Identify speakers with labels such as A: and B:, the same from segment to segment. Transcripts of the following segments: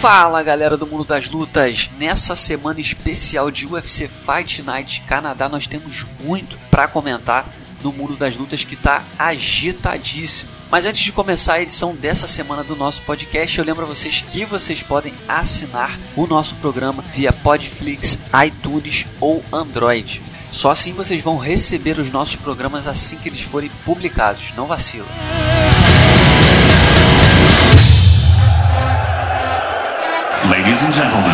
A: Fala galera do mundo das lutas! Nessa semana especial de UFC Fight Night Canadá, nós temos muito para comentar no mundo das lutas que está agitadíssimo. Mas antes de começar a edição dessa semana do nosso podcast, eu lembro a vocês que vocês podem assinar o nosso programa via Podflix, iTunes ou Android. Só assim vocês vão receber os nossos programas assim que eles forem publicados. Não vacila.
B: Ladies and gentlemen.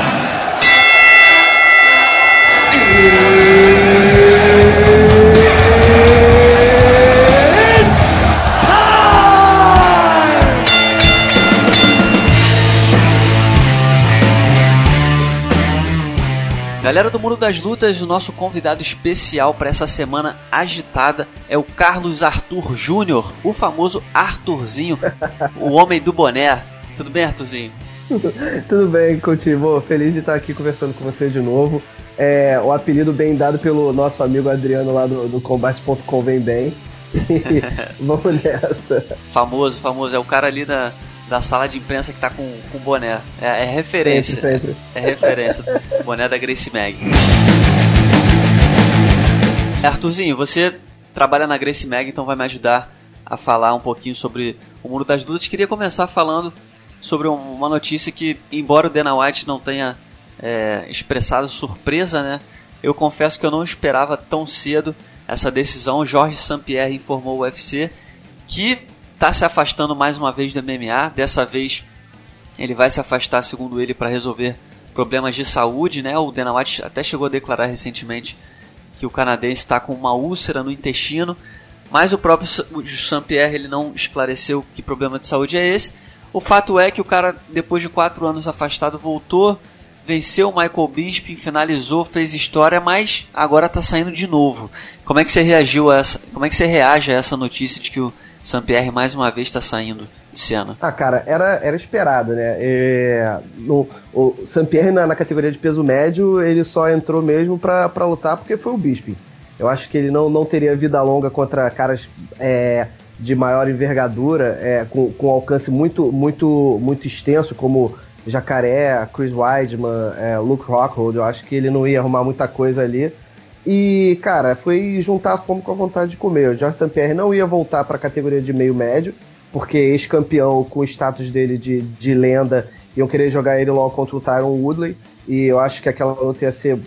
A: Galera do Mundo das Lutas, o nosso convidado especial para essa semana agitada é o Carlos Arthur Júnior, o famoso Arthurzinho, o homem do boné. Tudo bem, Arthurzinho?
C: Tudo bem, Coutinho. Feliz de estar aqui conversando com você de novo. É, o apelido bem dado pelo nosso amigo Adriano lá do, do combate.com vem bem. vamos nessa.
A: Famoso, famoso. É o cara ali da, da sala de imprensa que tá com, com boné. É, é referência.
C: Sempre, sempre.
A: É referência. boné da Grace Mag. Arthurzinho, você trabalha na Grace Mag, então vai me ajudar a falar um pouquinho sobre o mundo das lutas. Queria começar falando sobre uma notícia que, embora o Dana White não tenha é, expressado surpresa, né? Eu confesso que eu não esperava tão cedo essa decisão. Jorge St-Pierre informou o UFC que está se afastando mais uma vez do MMA. Dessa vez ele vai se afastar, segundo ele, para resolver problemas de saúde, né? O Dana White até chegou a declarar recentemente que o canadense está com uma úlcera no intestino, mas o próprio St-Pierre ele não esclareceu que problema de saúde é esse. O fato é que o cara, depois de quatro anos afastado, voltou, venceu o Michael Bisping, finalizou, fez história, mas agora está saindo de novo. Como é que você reagiu a essa? Como é que você reage a essa notícia de que o Saint-Pierre mais uma vez está saindo de cena?
C: Ah, cara, era, era esperado, né? É, no, o Saint-Pierre na, na, categoria de peso médio, ele só entrou mesmo para lutar porque foi o Bisping. Eu acho que ele não, não teria vida longa contra caras é, de maior envergadura, é, com, com alcance muito, muito, muito extenso, como Jacaré, Chris Weidman, é, Luke Rockhold, eu acho que ele não ia arrumar muita coisa ali. E, cara, foi juntar a fome com a vontade de comer. O George St. Pierre não ia voltar para a categoria de meio médio, porque ex-campeão com o status dele de, de lenda, iam querer jogar ele logo contra o Tyron Woodley. E eu acho que aquela luta ia ser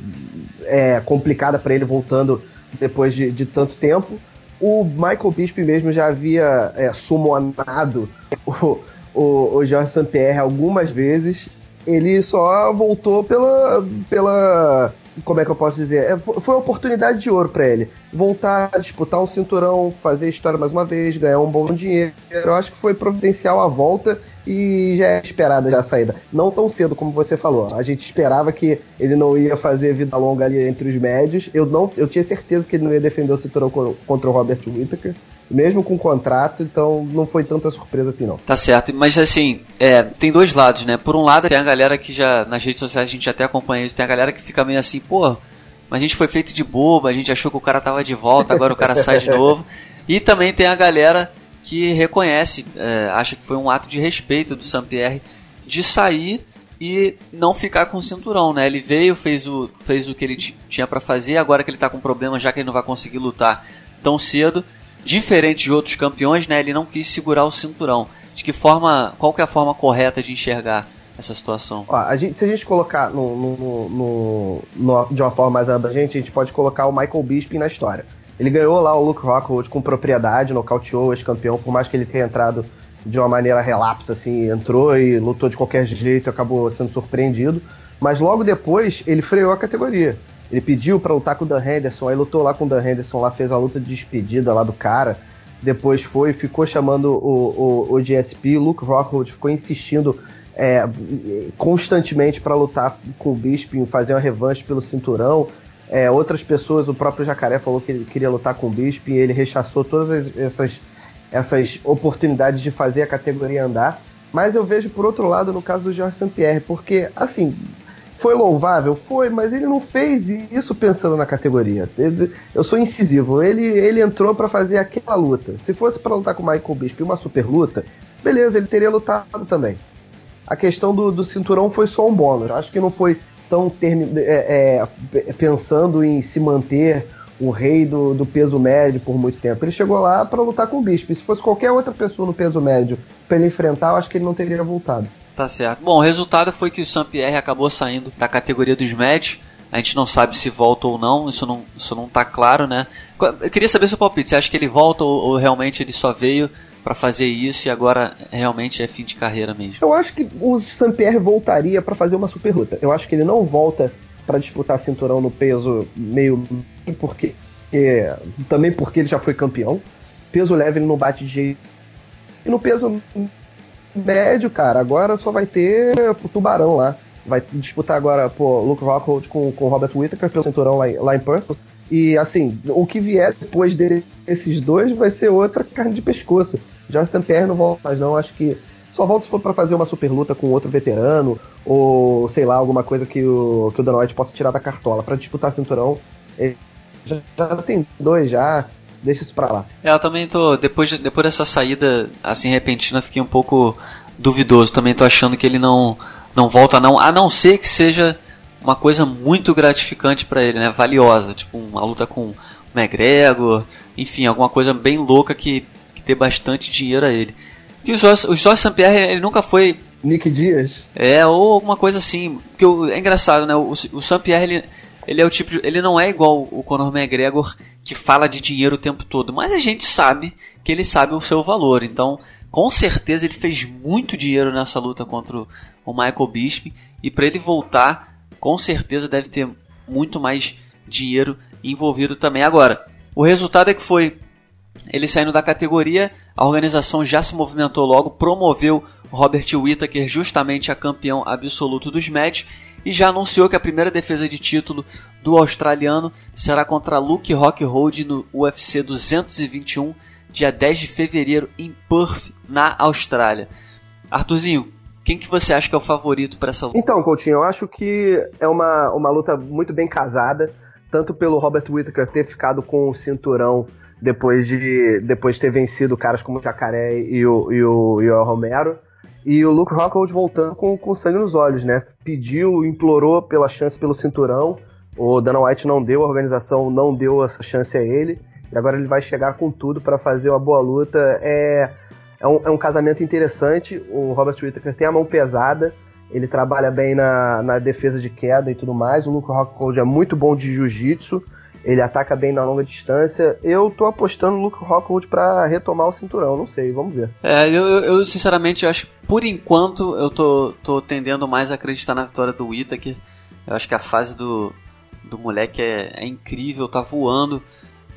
C: é, complicada para ele voltando depois de, de tanto tempo. O Michael Bisping mesmo já havia é, summonado o, o, o Jorge St-Pierre algumas vezes. Ele só voltou pela, pela como é que eu posso dizer? É, foi uma oportunidade de ouro para ele. Voltar a disputar um cinturão, fazer história mais uma vez, ganhar um bom dinheiro. Eu acho que foi providencial a volta e já é esperada já a saída. Não tão cedo como você falou. A gente esperava que ele não ia fazer vida longa ali entre os médios. Eu não, eu tinha certeza que ele não ia defender o cinturão contra o Robert Whittaker mesmo com contrato, então não foi tanta surpresa assim não.
A: Tá certo, mas assim, é, tem dois lados, né? Por um lado tem a galera que já, nas redes sociais a gente até acompanha isso, tem a galera que fica meio assim, pô, mas a gente foi feito de boba, a gente achou que o cara tava de volta, agora o cara sai de novo. E também tem a galera que reconhece, é, acha que foi um ato de respeito do Saint-Pierre de sair e não ficar com o cinturão, né? Ele veio, fez o, fez o que ele tinha para fazer, agora que ele tá com problema, já que ele não vai conseguir lutar tão cedo, diferente de outros campeões, né, ele não quis segurar o cinturão. De que forma, qual que é a forma correta de enxergar essa situação?
C: Ó, a gente, se a gente colocar no, no, no, no, de uma forma mais abrangente, a gente pode colocar o Michael Bisping na história. Ele ganhou lá o Luke Rockhold com propriedade, nocauteou o ex-campeão, por mais que ele tenha entrado de uma maneira relapsa, assim, entrou e lutou de qualquer jeito, acabou sendo surpreendido. Mas logo depois ele freou a categoria. Ele pediu para lutar com o Dan Henderson, aí lutou lá com o Dan Henderson, lá fez a luta de despedida lá do cara. Depois foi, ficou chamando o, o, o GSP, Luke Rockhold ficou insistindo é, constantemente para lutar com o Bisping, fazer uma revanche pelo cinturão. É, outras pessoas, o próprio Jacaré falou que ele queria lutar com o Bisping, ele rechaçou todas essas, essas oportunidades de fazer a categoria andar. Mas eu vejo por outro lado no caso do Jorge St. Pierre, porque assim, foi louvável? Foi, mas ele não fez isso pensando na categoria. Eu sou incisivo. Ele, ele entrou para fazer aquela luta. Se fosse para lutar com o Michael Bisping uma super luta, beleza, ele teria lutado também. a questão do, do cinturão foi só um bônus. Acho que não foi tão é, é, pensando em se manter o rei do, do, peso médio por muito tempo. Ele chegou lá para lutar com o Bispo. Se fosse qualquer outra pessoa no peso médio para ele enfrentar, eu acho que ele não teria voltado.
A: Tá certo. Bom, o resultado foi que o Saint-Pierre acabou saindo da categoria dos médios. A gente não sabe se volta ou não, isso não, isso não tá claro, né? Eu queria saber seu palpite. Você acha que ele volta ou, ou realmente ele só veio para fazer isso e agora realmente é fim de carreira mesmo?
C: Eu acho que o Saint-Pierre voltaria para fazer uma super luta. Eu acho que ele não volta para disputar cinturão no peso meio porque é, também porque ele já foi campeão. Peso leve ele não bate de jeito. E no peso médio, cara, agora só vai ter o Tubarão lá. Vai disputar agora, pô, Luke Rockhold com, com Robert Whittaker pelo cinturão lá, lá em Perth. E assim, o que vier depois desses dois vai ser outra carne de pescoço. Já Pierre não volta mais não, acho que só volta se for para fazer uma super luta com outro veterano, ou sei lá, alguma coisa que o, que o White possa tirar da cartola. para disputar cinturão, ele já, já tem dois já, deixa isso pra lá.
A: É, eu também tô, depois, depois dessa saída assim repentina, fiquei um pouco duvidoso. Também tô achando que ele não, não volta não, a não ser que seja uma coisa muito gratificante para ele, né? Valiosa, tipo uma luta com o McGregor, enfim, alguma coisa bem louca que, que dê bastante dinheiro a ele. Que o Jorge, o Jorge St. Pierre, ele nunca foi.
C: Nick Dias?
A: É, ou alguma coisa assim. Que é engraçado, né? O, o St. Pierre, ele, ele é o tipo de, Ele não é igual o Conor McGregor que fala de dinheiro o tempo todo. Mas a gente sabe que ele sabe o seu valor. Então, com certeza, ele fez muito dinheiro nessa luta contra o Michael Bisping. E para ele voltar, com certeza deve ter muito mais dinheiro envolvido também. Agora, o resultado é que foi ele saindo da categoria, a organização já se movimentou logo, promoveu Robert Whittaker justamente a campeão absoluto dos matches e já anunciou que a primeira defesa de título do australiano será contra Luke Rockhold no UFC 221, dia 10 de fevereiro em Perth, na Austrália. Arthurzinho, quem que você acha que é o favorito para essa luta?
C: Então, Coutinho, eu acho que é uma, uma luta muito bem casada, tanto pelo Robert Whittaker ter ficado com o cinturão depois de, depois de ter vencido caras como o Jacaré e o, e o, e o Romero. E o Luke Rockhold voltando com, com sangue nos olhos, né? Pediu, implorou pela chance pelo cinturão. O Dana White não deu, a organização não deu essa chance a ele. E agora ele vai chegar com tudo para fazer uma boa luta. É, é, um, é um casamento interessante. O Robert Whittaker tem a mão pesada. Ele trabalha bem na, na defesa de queda e tudo mais. O Luke Rockhold é muito bom de jiu-jitsu. Ele ataca bem na longa distância. Eu tô apostando no Luke Rockwood para retomar o cinturão, não sei, vamos ver.
A: É, eu, eu sinceramente acho que por enquanto eu tô, tô tendendo mais a acreditar na vitória do Whittaker. Eu acho que a fase do, do moleque é, é incrível, tá voando.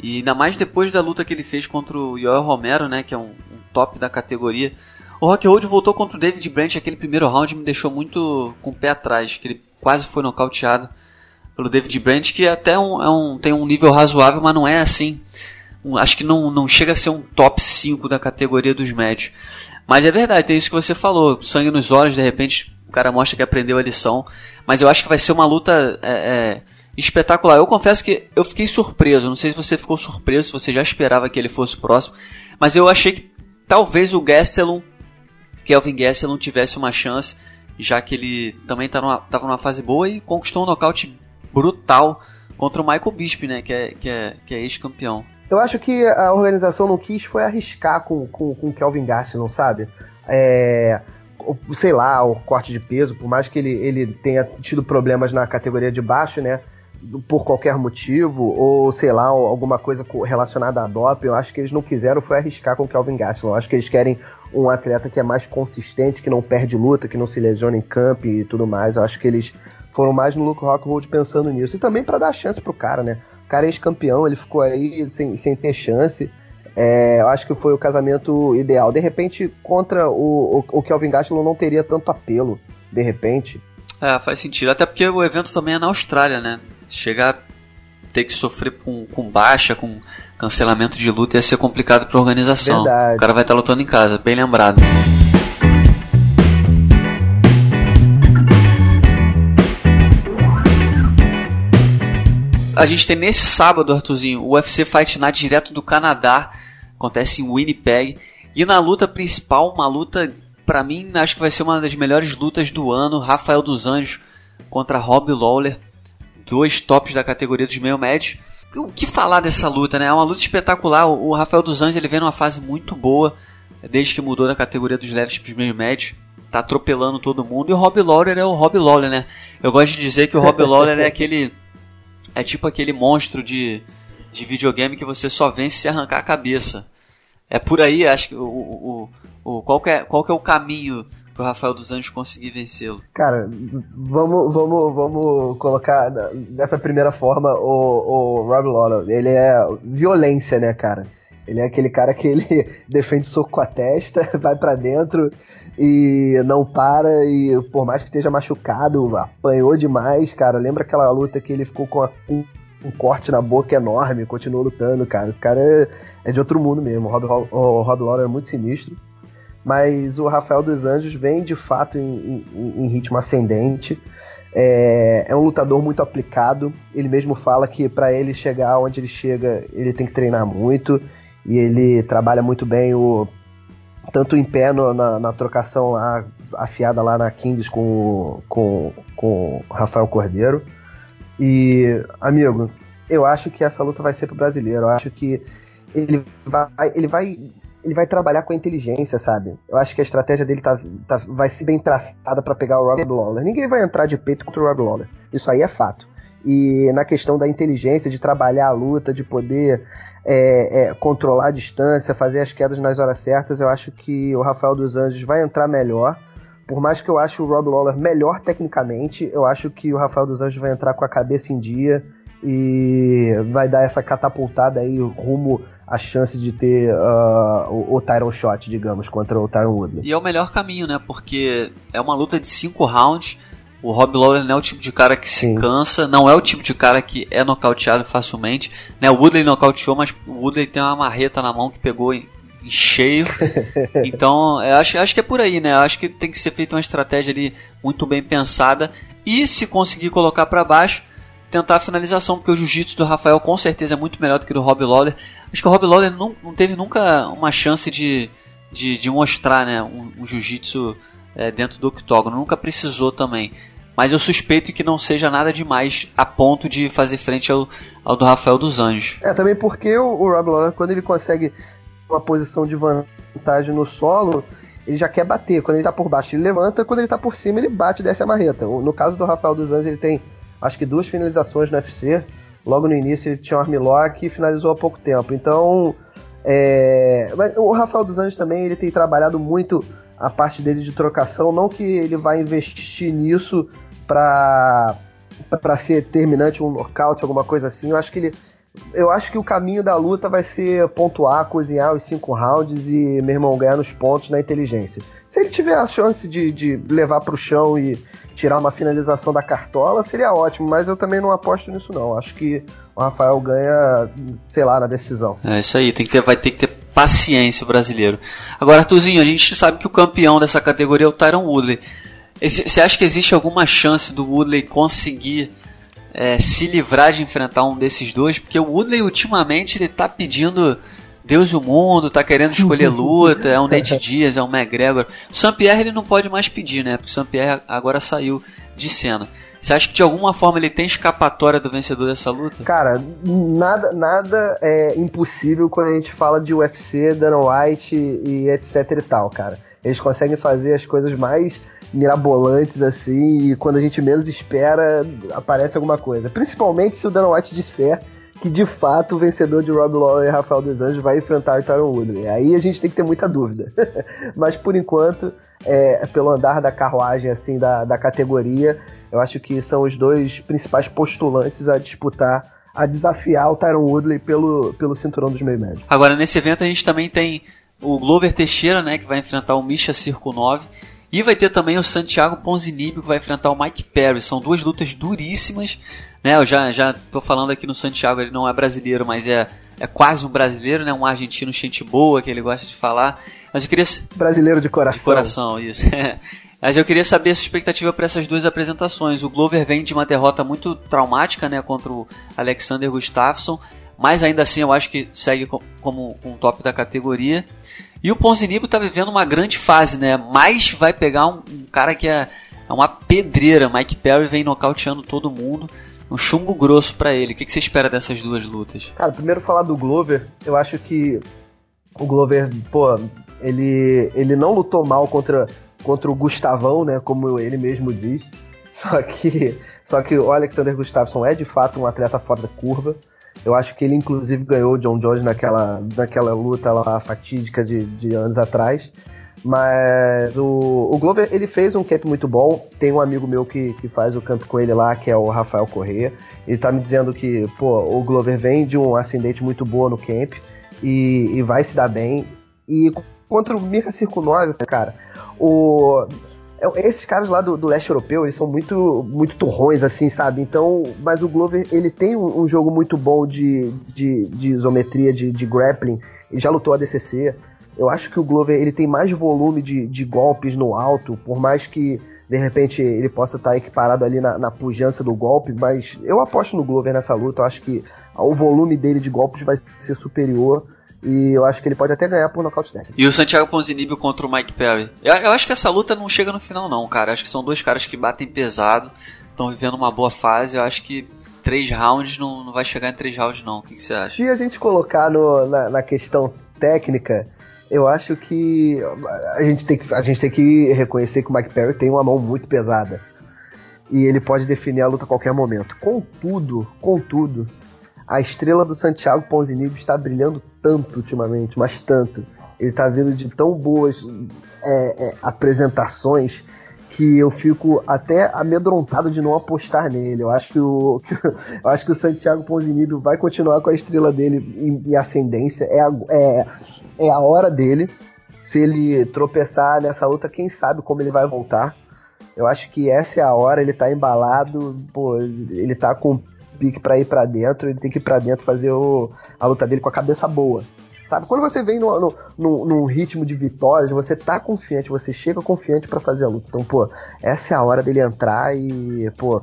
A: E ainda mais depois da luta que ele fez contra o Yoel Romero, né, que é um, um top da categoria. O Rockhold voltou contra o David Branch, aquele primeiro round me deixou muito com o pé atrás, que ele quase foi nocauteado pelo David Brandt, que até um, é um, tem um nível razoável, mas não é assim. Um, acho que não, não chega a ser um top 5 da categoria dos médios. Mas é verdade, tem isso que você falou. Sangue nos olhos, de repente o cara mostra que aprendeu a lição. Mas eu acho que vai ser uma luta é, é, espetacular. Eu confesso que eu fiquei surpreso. Não sei se você ficou surpreso, se você já esperava que ele fosse próximo. Mas eu achei que talvez o Gastelum, Kelvin Gastelum, tivesse uma chance. Já que ele também estava tá numa, numa fase boa e conquistou um nocaute brutal contra o Michael Bisping, né? Que é, que é, que é ex-campeão.
C: Eu acho que a organização não quis foi arriscar com, com, com o Kelvin Gastelum, sabe? É, sei lá, o corte de peso, por mais que ele, ele tenha tido problemas na categoria de baixo, né? Por qualquer motivo, ou sei lá, alguma coisa relacionada a doping, eu acho que eles não quiseram foi arriscar com o Kelvin Gastelum. Eu acho que eles querem um atleta que é mais consistente, que não perde luta, que não se lesiona em campo e tudo mais. Eu acho que eles foram mais no Luke Rockhold pensando nisso. E também para dar chance pro cara, né? O cara é ex-campeão, ele ficou aí sem, sem ter chance. É, eu acho que foi o casamento ideal. De repente, contra o, o, o Kelvin Gastelum não teria tanto apelo, de repente.
A: É, faz sentido. Até porque o evento também é na Austrália, né? Chegar a ter que sofrer com, com baixa, com cancelamento de luta ia ser complicado para a organização. Verdade. O cara vai estar lutando em casa, bem lembrado. A gente tem nesse sábado, Arthurzinho, o UFC Fight Night direto do Canadá. Acontece em Winnipeg. E na luta principal, uma luta para mim, acho que vai ser uma das melhores lutas do ano. Rafael dos Anjos contra Rob Lawler, dois tops da categoria dos meio médios. O que falar dessa luta, né? É uma luta espetacular. O Rafael dos Anjos ele vem numa fase muito boa, desde que mudou da categoria dos leves para os meio médios. Tá atropelando todo mundo. E o Rob Lawler é o Rob Lawler, né? Eu gosto de dizer que o Rob Lawler é aquele. É tipo aquele monstro de, de videogame que você só vence se arrancar a cabeça. É por aí, acho que o, o, o, qual, que é, qual que é o caminho pro Rafael dos Anjos conseguir vencê-lo?
C: Cara, vamos, vamos, vamos colocar dessa primeira forma o, o Rob Lawler. Ele é violência, né, cara? Ele é aquele cara que ele defende soco com a testa, vai para dentro e não para e por mais que esteja machucado, apanhou demais, cara. Lembra aquela luta que ele ficou com a, um, um, corte na boca enorme, continuou lutando, cara. Esse cara é, é de outro mundo mesmo. O Rob, o Rob Lawler é muito sinistro mas o Rafael dos Anjos vem de fato em, em, em ritmo ascendente. É, é, um lutador muito aplicado. Ele mesmo fala que para ele chegar onde ele chega, ele tem que treinar muito e ele trabalha muito bem o tanto em pé no, na, na, trocação lá, afiada lá na Kings com, com, com Rafael Cordeiro. E, amigo, eu acho que essa luta vai ser pro brasileiro. Eu acho que ele vai, ele vai ele vai trabalhar com a inteligência, sabe? Eu acho que a estratégia dele tá, tá vai ser bem traçada para pegar o Rob Lawler. Ninguém vai entrar de peito contra o Rob Lawler. Isso aí é fato. E na questão da inteligência, de trabalhar a luta, de poder é, é, controlar a distância, fazer as quedas nas horas certas, eu acho que o Rafael dos Anjos vai entrar melhor. Por mais que eu ache o Rob Lawler melhor tecnicamente, eu acho que o Rafael dos Anjos vai entrar com a cabeça em dia e vai dar essa catapultada aí rumo a chance de ter uh, o, o Tyron Shot, digamos, contra o Tyron Woodley.
A: E é o melhor caminho, né? Porque é uma luta de cinco rounds. O Rob Lawler não é o tipo de cara que Sim. se cansa, não é o tipo de cara que é nocauteado facilmente. Né? O Woodley nocauteou, mas o Woodley tem uma marreta na mão que pegou em, em cheio. então, eu acho, acho que é por aí, né? Eu acho que tem que ser feita uma estratégia ali muito bem pensada. E se conseguir colocar para baixo, tentar a finalização, porque o jiu-jitsu do Rafael com certeza é muito melhor do que o do Rob Lawler. Acho que o Rob Lawler não, não teve nunca uma chance de, de, de mostrar né, um, um jiu-jitsu é, dentro do octógono, nunca precisou também. Mas eu suspeito que não seja nada demais a ponto de fazer frente ao, ao do Rafael dos Anjos.
C: É, também porque o, o Rob Lawler, quando ele consegue uma posição de vantagem no solo, ele já quer bater. Quando ele tá por baixo, ele levanta. Quando ele tá por cima, ele bate e desce a marreta. No caso do Rafael dos Anjos, ele tem acho que duas finalizações no UFC. Logo no início ele tinha um armlock e finalizou há pouco tempo. Então, é... o Rafael dos Anjos também ele tem trabalhado muito a parte dele de trocação. Não que ele vai investir nisso para para ser terminante, um nocaute, alguma coisa assim. Eu acho que ele eu acho que o caminho da luta vai ser pontuar, cozinhar os cinco rounds e, meu irmão, ganhar nos pontos na inteligência. Se ele tiver a chance de, de levar para o chão e tirar uma finalização da cartola, seria ótimo, mas eu também não aposto nisso não. Acho que o Rafael ganha, sei lá, na decisão.
A: É isso aí, tem que ter, vai ter que ter paciência o brasileiro. Agora, Arthurzinho, a gente sabe que o campeão dessa categoria é o Tyron Woodley. Você acha que existe alguma chance do Woodley conseguir é, se livrar de enfrentar um desses dois? Porque o Woodley ultimamente ele tá pedindo Deus e o mundo, tá querendo escolher luta, é um Nate Diaz, é um McGregor. O Saint-Pierre ele não pode mais pedir, né? Porque o Saint-Pierre agora saiu de cena. Você acha que de alguma forma ele tem escapatória do vencedor dessa luta?
C: Cara, nada, nada é impossível quando a gente fala de UFC, Dana White e etc e tal, cara. Eles conseguem fazer as coisas mais mirabolantes assim e quando a gente menos espera aparece alguma coisa. Principalmente se o Dana White disser que de fato o vencedor de Rob Lawler e Rafael dos Anjos vai enfrentar o Tyron Woodley. Aí a gente tem que ter muita dúvida. Mas por enquanto, é, pelo andar da carruagem assim da, da categoria, eu acho que são os dois principais postulantes a disputar, a desafiar o Tyron Woodley pelo, pelo cinturão dos meio médios.
A: Agora nesse evento a gente também tem o Glover Teixeira, né, que vai enfrentar o Misha Circo 9. E vai ter também o Santiago Ponzinibbio que vai enfrentar o Mike Perry. São duas lutas duríssimas né? Eu já, já tô falando aqui no Santiago, ele não é brasileiro, mas é, é quase um brasileiro, né? Um argentino gente boa, que ele gosta de falar. Mas eu queria...
C: Brasileiro de coração.
A: De coração, isso. Mas eu queria saber a sua expectativa para essas duas apresentações. O Glover vem de uma derrota muito traumática, né, contra o Alexander Gustafsson, mas ainda assim eu acho que segue como um top da categoria. E o Ponzinibbio está vivendo uma grande fase, né? Mas vai pegar um, um cara que é, é, uma pedreira. Mike Perry vem nocauteando todo mundo. Um chumbo grosso para ele. O que, que você espera dessas duas lutas?
C: Cara, primeiro falar do Glover. Eu acho que o Glover, pô, ele, ele não lutou mal contra, contra o Gustavão, né? Como ele mesmo diz. Só que, só que o Alexander Gustafsson é de fato um atleta fora da curva. Eu acho que ele inclusive ganhou o John Jones naquela, naquela luta lá fatídica de, de anos atrás. Mas o, o Glover, ele fez um camp muito bom. Tem um amigo meu que, que faz o camp com ele lá, que é o Rafael Corrêa. Ele tá me dizendo que, pô, o Glover vem de um ascendente muito boa no camp e, e vai se dar bem. E contra o Mika Circunove, cara, o é, esses caras lá do, do, leste europeu, eles são muito, muito torrões, assim, sabe? Então, mas o Glover, ele tem um, um jogo muito bom de, de, de isometria, de, de grappling. Ele já lutou a DCC. Eu acho que o Glover, ele tem mais volume de, de golpes no alto, por mais que, de repente, ele possa estar equiparado ali na, na pujança do golpe, mas eu aposto no Glover nessa luta. Eu acho que o volume dele de golpes vai ser superior. E eu acho que ele pode até ganhar por nocaute técnico.
A: E o Santiago Ponzinibbio contra o Mike Perry. Eu, eu, acho que essa luta não chega no final não, cara. Eu acho que são dois caras que batem pesado, estão vivendo uma boa fase. Eu acho que três rounds não, não vai chegar em três rounds não. O que, que você acha?
C: Se a gente colocar no, na, na questão técnica, eu acho que a gente, tem que a gente tem que reconhecer que o Mike Perry tem uma mão muito pesada. E ele pode definir a luta a qualquer momento. Contudo, contudo, a estrela do Santiago Ponzinibbio está brilhando tanto ultimamente, mas tanto. Ele está vindo de tão boas é, é, apresentações que eu fico até amedrontado de não apostar nele. Eu acho que o, que, eu acho que o Santiago Ponzinibbio vai continuar com a estrela dele em, em ascendência. É a, é, é a hora dele. Se ele tropeçar nessa luta, quem sabe como ele vai voltar. Eu acho que essa é a hora, ele tá embalado, pô, ele tá com pique para ir para dentro, ele tem que ir para dentro fazer o, a luta dele com a cabeça boa. Sabe? Quando você vem no, no, no, num ritmo de vitórias, você tá confiante, você chega confiante para fazer a luta. Então, pô, essa é a hora dele entrar e, pô,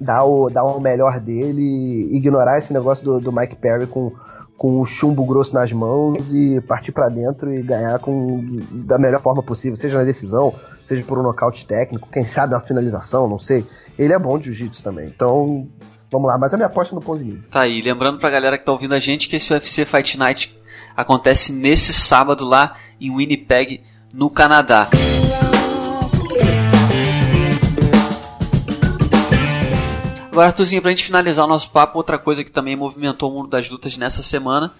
C: dar o, dar o melhor dele, ignorar esse negócio do, do Mike Perry com, com o chumbo grosso nas mãos e partir para dentro e ganhar com da melhor forma possível, seja na decisão, seja por um nocaute técnico, quem sabe uma finalização, não sei. Ele é bom de jiu-jitsu também. Então, Vamos lá, mas a minha aposta no Ponzinho.
A: Tá aí, lembrando pra galera que tá ouvindo a gente que esse UFC Fight Night acontece nesse sábado lá em Winnipeg, no Canadá. Agora, Arthurzinho, pra gente finalizar o nosso papo, outra coisa que também movimentou o mundo das lutas nessa semana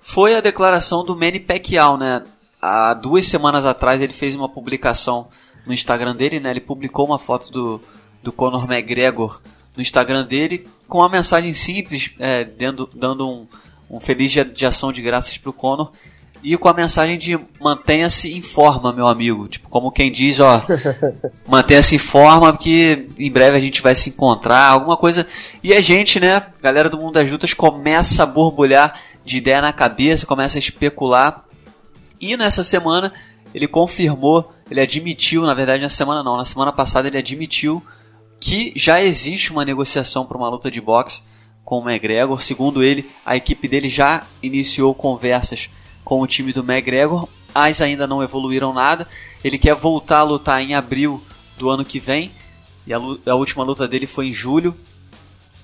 A: foi a declaração do Manny Pacquiao, né? Há duas semanas atrás ele fez uma publicação no Instagram dele, né? Ele publicou uma foto do, do Conor McGregor no Instagram dele com uma mensagem simples, é, dando, dando um, um feliz dia de ação de graças pro Conor e com a mensagem de mantenha-se em forma, meu amigo. Tipo, como quem diz, ó, mantenha-se em forma que em breve a gente vai se encontrar, alguma coisa. E a gente, né, galera do mundo das lutas, começa a borbulhar de ideia na cabeça, começa a especular. E nessa semana ele confirmou, ele admitiu, na verdade na semana não, na semana passada ele admitiu que já existe uma negociação para uma luta de boxe com o McGregor. Segundo ele, a equipe dele já iniciou conversas com o time do McGregor, mas ainda não evoluíram nada. Ele quer voltar a lutar em abril do ano que vem. E a, a última luta dele foi em julho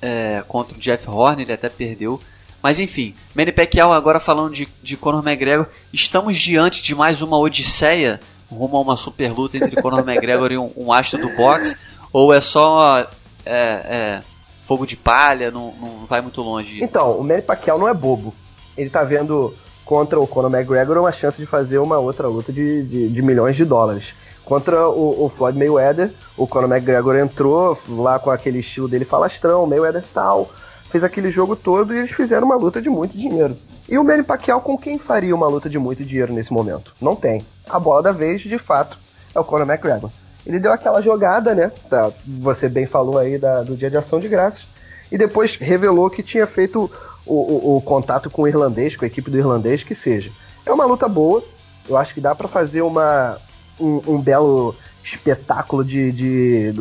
A: é, contra o Jeff Horn, ele até perdeu. Mas enfim, Manny Pacquiao agora falando de, de Conor McGregor, estamos diante de mais uma odisseia rumo a uma super luta entre Conor McGregor e um, um astro do boxe. Ou é só é, é, fogo de palha, não, não vai muito longe?
C: Então, o Manny Pacquiao não é bobo. Ele tá vendo contra o Conor McGregor uma chance de fazer uma outra luta de, de, de milhões de dólares. Contra o, o, Floyd Mayweather, o Conor McGregor entrou lá com aquele estilo dele falastrão, Mayweather tal, fez aquele jogo todo e eles fizeram uma luta de muito dinheiro. E o Manny Pacquiao com quem faria uma luta de muito dinheiro nesse momento? Não tem. A bola da vez, de fato, é o Conor McGregor. Ele deu aquela jogada, né? Tá, você bem falou aí da, do dia de ação de graças. E depois revelou que tinha feito o, o, o, contato com o irlandês, com a equipe do irlandês, que seja. É uma luta boa. Eu acho que dá para fazer uma, um, um, belo espetáculo de, de.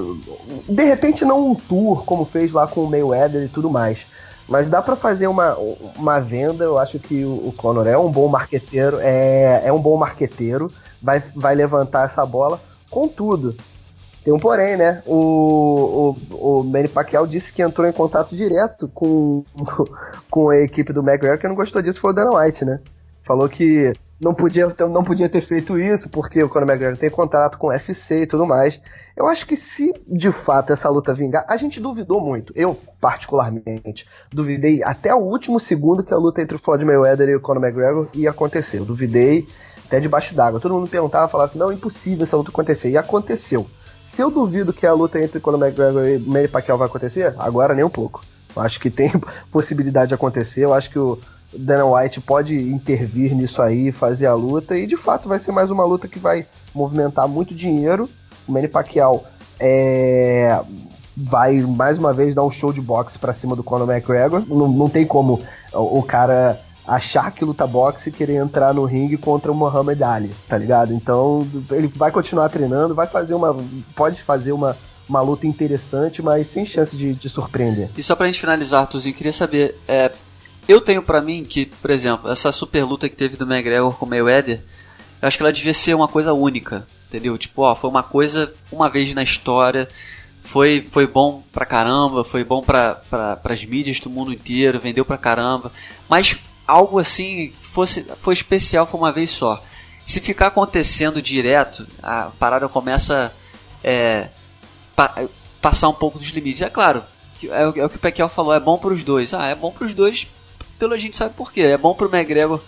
C: De repente, não um tour, como fez lá com o Mayweather e tudo mais. Mas dá para fazer uma, uma venda, eu acho que o, o Conor é um bom marqueteiro, é, é um bom marqueteiro, vai, vai levantar essa bola. Contudo, tem um porém, né? O, o, o Manny Pacquiao disse que entrou em contato direto com, com a equipe do McGregor, que não gostou disso foi o Dana White, né? Falou que não podia, não podia ter feito isso, porque o Conor McGregor tem contrato com o UFC e tudo mais. Eu acho que se de fato essa luta vingar, a gente duvidou muito. Eu, particularmente, duvidei até o último segundo que a luta entre o Floyd Mayweather e o Conor McGregor ia acontecer. Eu duvidei até debaixo d'água. Todo mundo perguntava, falava assim, não, é impossível essa luta acontecer. E aconteceu. Se eu duvido que a luta entre Conor McGregor e Manny Pacquiao vai acontecer, agora nem um pouco. Eu acho que tem possibilidade de acontecer. Eu acho que o Dana White pode intervir nisso aí, fazer a luta, e de fato vai ser mais uma luta que vai movimentar muito dinheiro. O Manny Pacquiao é, vai mais uma vez dar um show de boxe para cima do Conor McGregor. Não, não tem como o, o, cara achar que luta boxe e querer entrar no ringue contra o Muhammad Ali, tá ligado? Então ele vai continuar treinando, vai fazer uma. pode fazer uma. Uma luta interessante, mas sem chance de, de surpreender.
A: E só pra gente finalizar, Arthurzinho, queria saber, é, eu tenho para mim que, por exemplo, essa super luta que teve do McGregor com o Mayweather, eu acho que ela devia ser uma coisa única, entendeu? Tipo, ó, foi uma coisa uma vez na história, foi, foi bom pra caramba, foi bom pra, pra, pras mídias do mundo inteiro, vendeu pra caramba, mas algo assim fosse, foi especial, foi uma vez só. Se ficar acontecendo direto, a parada começa é, pa, passar um pouco dos limites. É claro, é, é o que o Pekel falou, é bom para os dois. Ah, é bom para os dois pelo a gente sabe por quê. É bom pro McGregor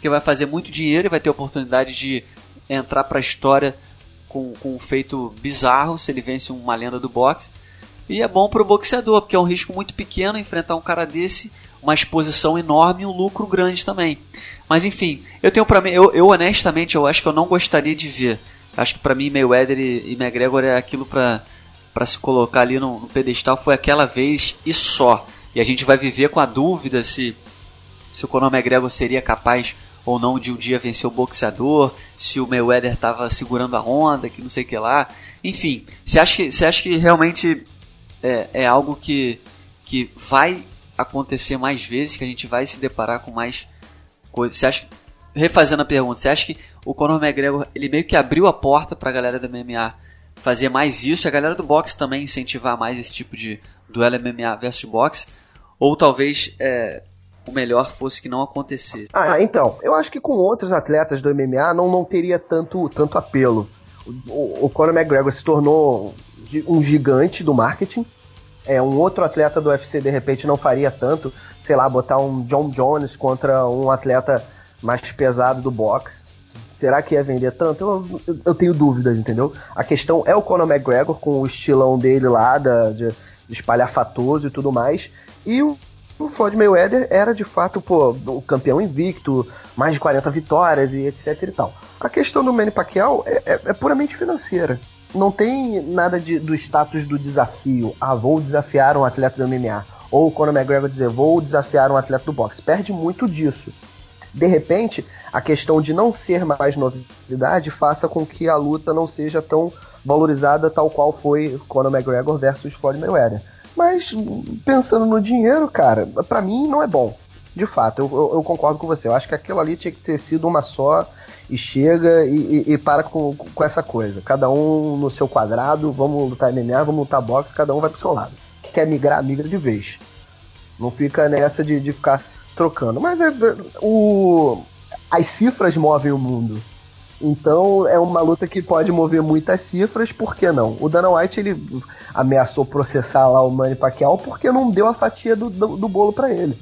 A: que vai fazer muito dinheiro e vai ter oportunidade de entrar para a história com, com um feito bizarro se ele vence uma lenda do boxe. E é bom pro boxeador, porque é um risco muito pequeno enfrentar um cara desse, uma exposição enorme e um lucro grande também. Mas enfim, eu tenho para mim, eu, eu, honestamente eu acho que eu não gostaria de ver. Acho que para mim Mayweather e, e McGregor é aquilo para para se colocar ali no, no pedestal foi aquela vez e só. E a gente vai viver com a dúvida se se o Conor McGregor seria capaz ou não de um dia vencer o boxeador, se o Mayweather estava segurando a onda, que não sei o que lá. Enfim, você acha que, você acha que realmente é, é algo que, que vai acontecer mais vezes, que a gente vai se deparar com mais coisas? Você acha, refazendo a pergunta, você acha que o Conor McGregor ele meio que abriu a porta para a galera do MMA fazer mais isso, a galera do boxe também incentivar mais esse tipo de duelo MMA versus boxe? Ou talvez é, o melhor fosse que não acontecesse.
C: Ah, então, eu acho que com outros atletas do MMA não, não teria tanto, tanto apelo. O, o Conor McGregor se tornou um gigante do marketing. É, um outro atleta do UFC de repente não faria tanto, sei lá, botar um John Jones contra um atleta mais pesado do boxe. Será que ia vender tanto? Eu, eu, eu tenho dúvidas, entendeu? A questão é o Conor McGregor com o estilão dele lá, da, de, de espalhafatoso e tudo mais. E o o Floyd Mayweather era de fato pô, o campeão invicto, mais de 40 vitórias e etc e tal. A questão do Manny Pacquiao é, é, é puramente financeira. Não tem nada de, do status do desafio. Ah, vou desafiar um atleta do MMA. Ou quando o McGregor dizer, vou desafiar um atleta do boxe. Perde muito disso. De repente, a questão de não ser mais novidade faça com que a luta não seja tão valorizada tal qual foi Conor McGregor versus Floyd Mayweather. Mas pensando no dinheiro, cara, para mim não é bom. De fato, eu, eu, eu, concordo com você. Eu acho que aquilo ali tinha que ter sido uma só e chega e, e, e para com, com, essa coisa. Cada um no seu quadrado, vamos lutar MMA, vamos lutar boxe, cada um vai pro seu lado. Quer migrar, migra de vez. Não fica nessa de, de ficar trocando. Mas é, o, as cifras movem o mundo. Então é uma luta que pode mover muitas cifras, por que não? O Dana White ele ameaçou processar lá o Manny Pacquiao porque não deu a fatia do, do, do bolo para ele.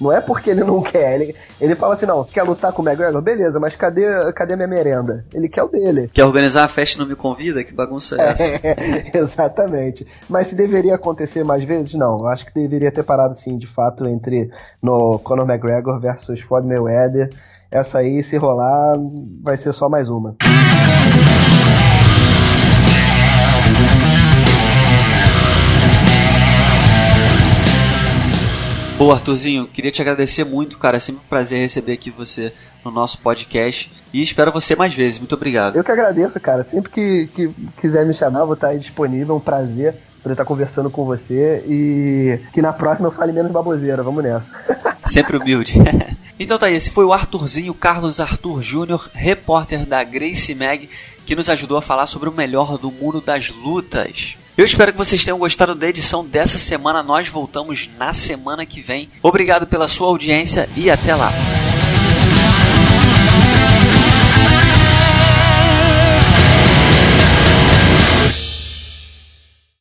C: Não é porque ele não quer. Ele, ele fala assim, não, quer lutar com o McGregor? Beleza, mas cadê, cadê minha merenda? Ele quer o dele.
A: Quer organizar uma festa e não me convida? Que bagunça é essa?
C: É, exatamente. Mas se deveria acontecer mais vezes? Não. Eu acho que deveria ter parado sim, de fato, entre no Conor McGregor versus Floyd Mayweather. Essa aí, se rolar, vai ser só mais uma.
A: Pô, Arthurzinho, queria te agradecer muito, cara. É sempre um prazer receber aqui você no nosso podcast. E espero você mais vezes. Muito obrigado.
C: Eu que agradeço, cara. Sempre que, que quiser me chamar, vou estar aí disponível. É um prazer poder estar conversando com você e que na próxima eu fale menos baboseira. Vamos nessa.
A: Sempre humilde. então tá aí, esse foi o Arthurzinho Carlos Arthur Júnior, repórter da Grace Mag, que nos ajudou a falar sobre o melhor do mundo das lutas. Eu espero que vocês tenham gostado da edição dessa semana. Nós voltamos na semana que vem. Obrigado pela sua audiência e até lá.